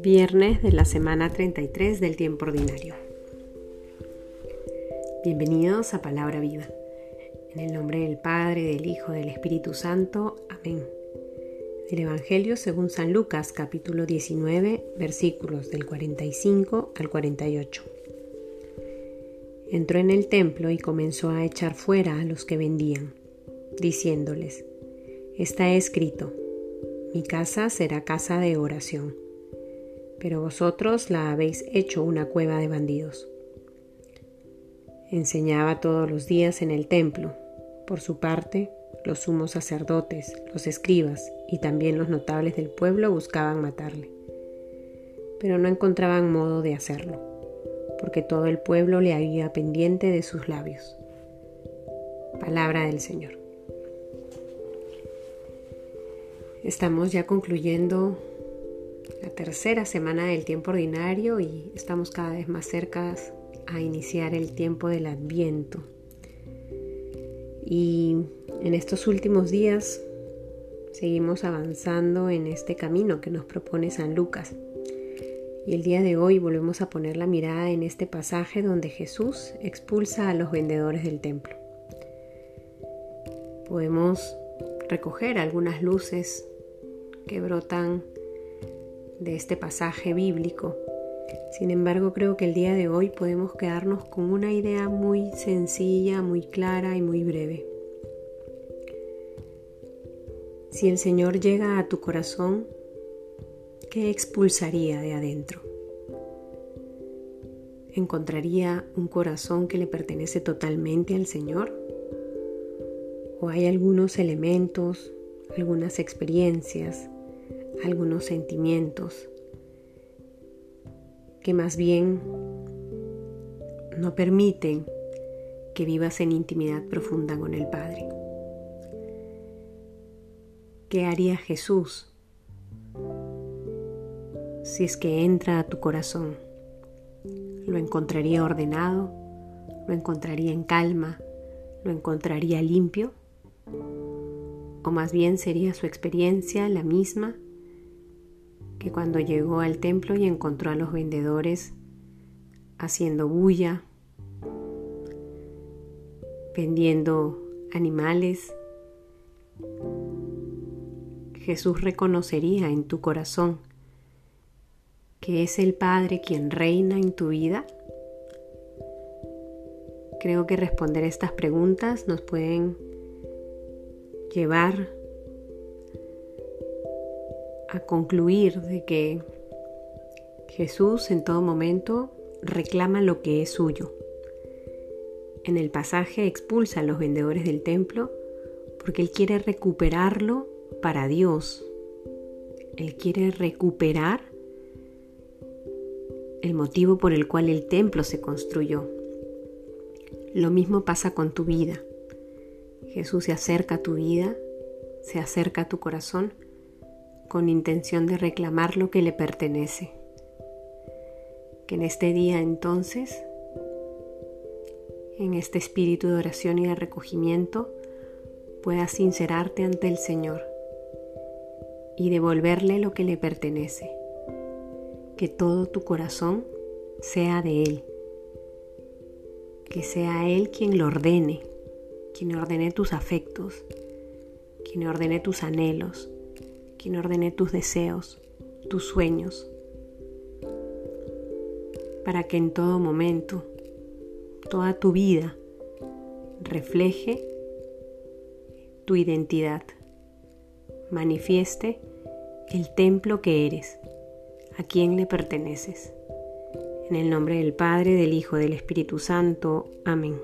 Viernes de la semana 33 del tiempo ordinario. Bienvenidos a Palabra Viva. En el nombre del Padre, del Hijo, del Espíritu Santo. Amén. Del Evangelio según San Lucas, capítulo 19, versículos del 45 al 48. Entró en el templo y comenzó a echar fuera a los que vendían, diciéndoles, Está escrito, mi casa será casa de oración pero vosotros la habéis hecho una cueva de bandidos. Enseñaba todos los días en el templo. Por su parte, los sumos sacerdotes, los escribas y también los notables del pueblo buscaban matarle. Pero no encontraban modo de hacerlo, porque todo el pueblo le había pendiente de sus labios. Palabra del Señor. Estamos ya concluyendo la tercera semana del tiempo ordinario y estamos cada vez más cerca a iniciar el tiempo del adviento. Y en estos últimos días seguimos avanzando en este camino que nos propone San Lucas. Y el día de hoy volvemos a poner la mirada en este pasaje donde Jesús expulsa a los vendedores del templo. Podemos recoger algunas luces que brotan de este pasaje bíblico. Sin embargo, creo que el día de hoy podemos quedarnos con una idea muy sencilla, muy clara y muy breve. Si el Señor llega a tu corazón, ¿qué expulsaría de adentro? ¿Encontraría un corazón que le pertenece totalmente al Señor? ¿O hay algunos elementos, algunas experiencias, algunos sentimientos que más bien no permiten que vivas en intimidad profunda con el Padre. ¿Qué haría Jesús si es que entra a tu corazón? ¿Lo encontraría ordenado? ¿Lo encontraría en calma? ¿Lo encontraría limpio? ¿O más bien sería su experiencia la misma que cuando llegó al templo y encontró a los vendedores haciendo bulla, vendiendo animales, Jesús reconocería en tu corazón que es el Padre quien reina en tu vida? Creo que responder estas preguntas nos pueden llevar a concluir de que Jesús en todo momento reclama lo que es suyo. En el pasaje expulsa a los vendedores del templo porque Él quiere recuperarlo para Dios. Él quiere recuperar el motivo por el cual el templo se construyó. Lo mismo pasa con tu vida. Jesús se acerca a tu vida, se acerca a tu corazón con intención de reclamar lo que le pertenece. Que en este día entonces, en este espíritu de oración y de recogimiento, puedas sincerarte ante el Señor y devolverle lo que le pertenece. Que todo tu corazón sea de Él. Que sea Él quien lo ordene, quien ordene tus afectos, quien ordene tus anhelos, quien ordene tus deseos, tus sueños, para que en todo momento, toda tu vida, refleje tu identidad, manifieste el templo que eres, a quien le perteneces. En el nombre del Padre, del Hijo, del Espíritu Santo. Amén.